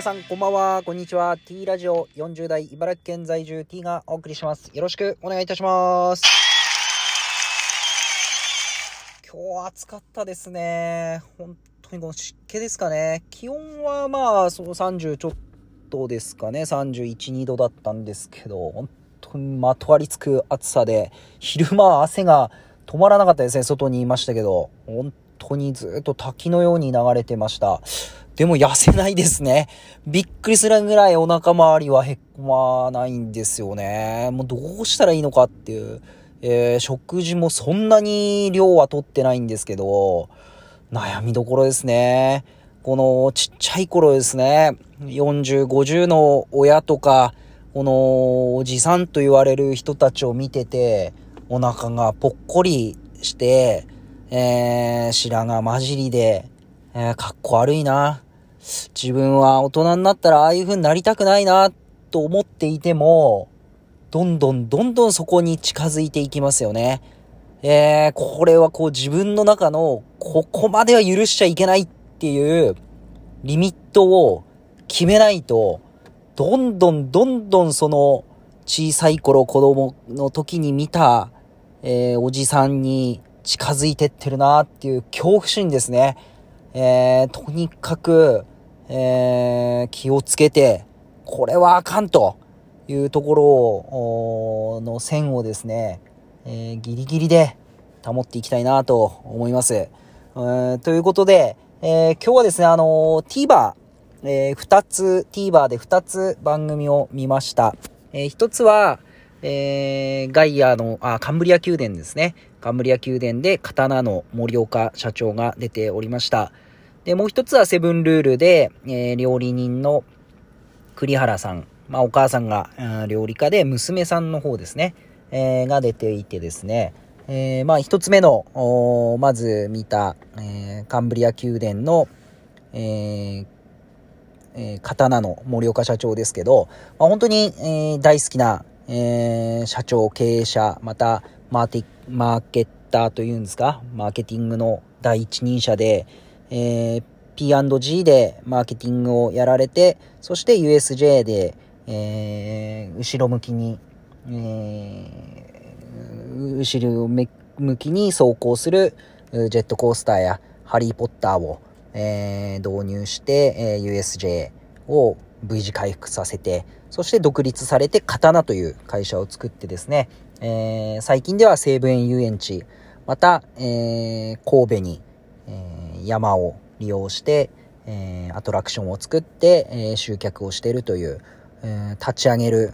皆さんこんばんは、こんにちは。T ラジオ40代茨城県在住 T がお送りします。よろしくお願いいたします。今日暑かったですね。本当にこの湿気ですかね。気温はまあ、その30ちょっとですかね。31、2度だったんですけど、本当にまとわりつく暑さで、昼間汗が止まらなかったですね。外にいましたけど、本当にずっと滝のように流れてました。でも痩せないですね。びっくりするぐらいお腹周りはへっこまないんですよね。もうどうしたらいいのかっていう。えー、食事もそんなに量は取ってないんですけど、悩みどころですね。このちっちゃい頃ですね、40、50の親とか、このおじさんと言われる人たちを見てて、お腹がぽっこりして、えー、白髪混じりで、えー、かっこ悪いな。自分は大人になったらああいう風になりたくないな、と思っていても、どんどんどんどんそこに近づいていきますよね。えー、これはこう自分の中の、ここまでは許しちゃいけないっていう、リミットを決めないと、どんどんどんどんその、小さい頃子供の時に見た、えー、おじさんに近づいてってるなっていう恐怖心ですね。えー、とにかく、えー、気をつけて、これはあかんと。いうところを、の線をですね、えー、ギリギリで保っていきたいなと思います。えーということで、えー、今日はですね、あの TVer、えー、2つ、TVer で2つ番組を見ました。えー、1つは、えー、ガイアの、あ、カンブリア宮殿ですね。カンブリア宮殿で刀の森岡社長が出ておりました。で、もう一つはセブンルールで、えー、料理人の栗原さん。まあ、お母さんが料理家で、娘さんの方ですね、えー、が出ていてですね、えー、まあ、一つ目の、まず見た、えー、カンブリア宮殿の、えーえー、刀の森岡社長ですけど、まあ、本当に、えー、大好きな、えー、社長、経営者、またマーティッ、マーケッターというんですか、マーケティングの第一人者で、えー、P&G でマーケティングをやられて、そして USJ で、えー、後ろ向きに、えー、後ろ向きに走行するジェットコースターやハリーポッターを、えー、導入して、え、USJ を V 字回復させて、そして独立されて刀という会社を作ってですね、えー、最近では西武園遊園地、また、えー、神戸に、えー、山を利用して、え、アトラクションを作って、え、集客をしているという、え立ち上げる、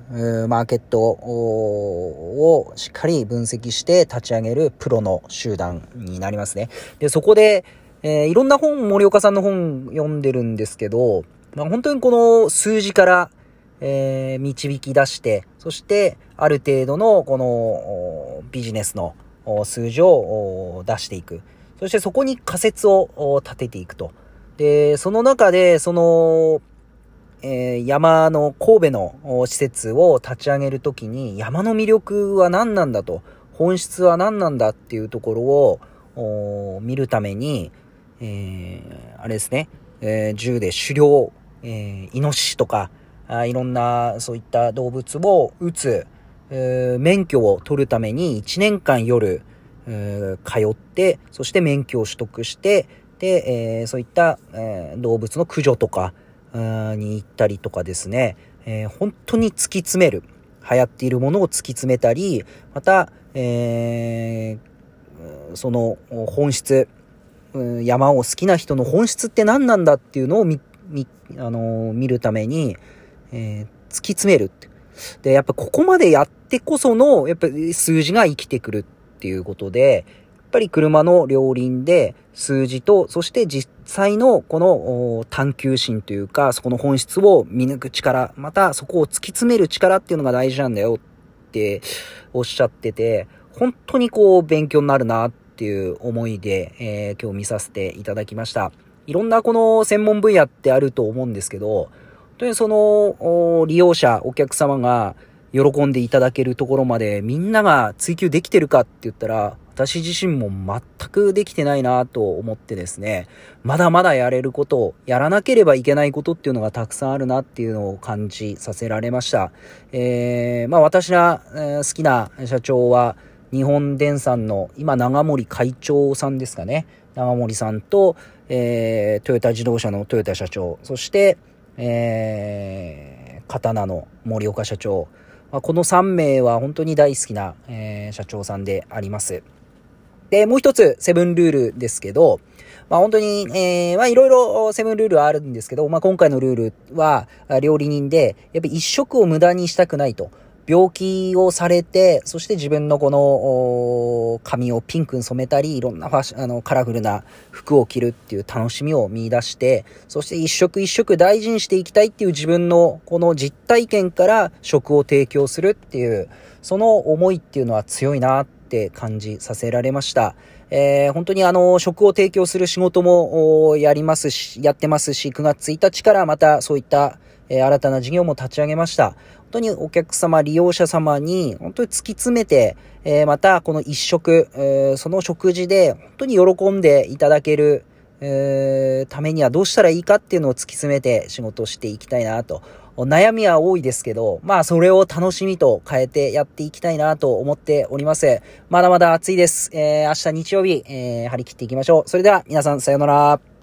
マーケットをしっかり分析して立ち上げるプロの集団になりますね。で、そこで、えー、いろんな本、森岡さんの本読んでるんですけど、まあ、本当にこの数字から、えー、導き出して、そしてある程度のこのビジネスの数字を出していく。そしてそこに仮説を立てていくと。で、その中で、その、えー、山の神戸の施設を立ち上げるときに山の魅力は何なんだと、本質は何なんだっていうところを見るために、えー、あれですね、えー、銃で狩猟、えー、イノシシとかあ、いろんなそういった動物を撃つ、免許を取るために1年間夜、通って、そして免許を取得して、で、えー、そういった、えー、動物の駆除とか、に行ったりとかですね、えー、本当に突き詰める。流行っているものを突き詰めたり、また、え、その本質、山を好きな人の本質って何なんだっていうのを見、見、あの、見るために、えー、突き詰める。で、やっぱここまでやってこその、やっぱ数字が生きてくるっていうことで、やっぱり車の両輪で数字と、そして実際のこの探求心というか、そこの本質を見抜く力、またそこを突き詰める力っていうのが大事なんだよっておっしゃってて、本当にこう勉強になるなっていう思いで、えー、今日見させていただきました。いろんなこの専門分野ってあると思うんですけど、当にその利用者、お客様が喜んでいただけるところまでみんなが追求できてるかって言ったら、私自身も全くできてないなと思ってですね、まだまだやれること、やらなければいけないことっていうのがたくさんあるなっていうのを感じさせられました。えー、まあ私が、好きな社長は、日本電産の今長森会長さんですかね。長森さんと、えー、トヨタ自動車のトヨタ社長、そして、えー、刀の森岡社長、まあ、この3名は本当に大好きな、えー、社長さんであります。で、もう一つ、セブンルールですけど、まあ本当に、えー、まあいろいろセブンルールはあるんですけど、まあ今回のルールは、料理人で、やっぱり一食を無駄にしたくないと。病気をされて、そして自分のこの、髪をピンクに染めたり、いろんなファッ、あの、カラフルな服を着るっていう楽しみを見出して、そして一食一食大事にしていきたいっていう自分のこの実体験から食を提供するっていう、その思いっていうのは強いなって感じさせられました。えー、本当にあの、食を提供する仕事もやりますし、やってますし、9月1日からまたそういった、え、新たな事業も立ち上げました。本当にお客様、利用者様に本当に突き詰めて、え、またこの一食、え、その食事で本当に喜んでいただける、えー、ためにはどうしたらいいかっていうのを突き詰めて仕事していきたいなと。悩みは多いですけど、まあそれを楽しみと変えてやっていきたいなと思っております。まだまだ暑いです。えー、明日日曜日、えー、張り切っていきましょう。それでは皆さんさようなら。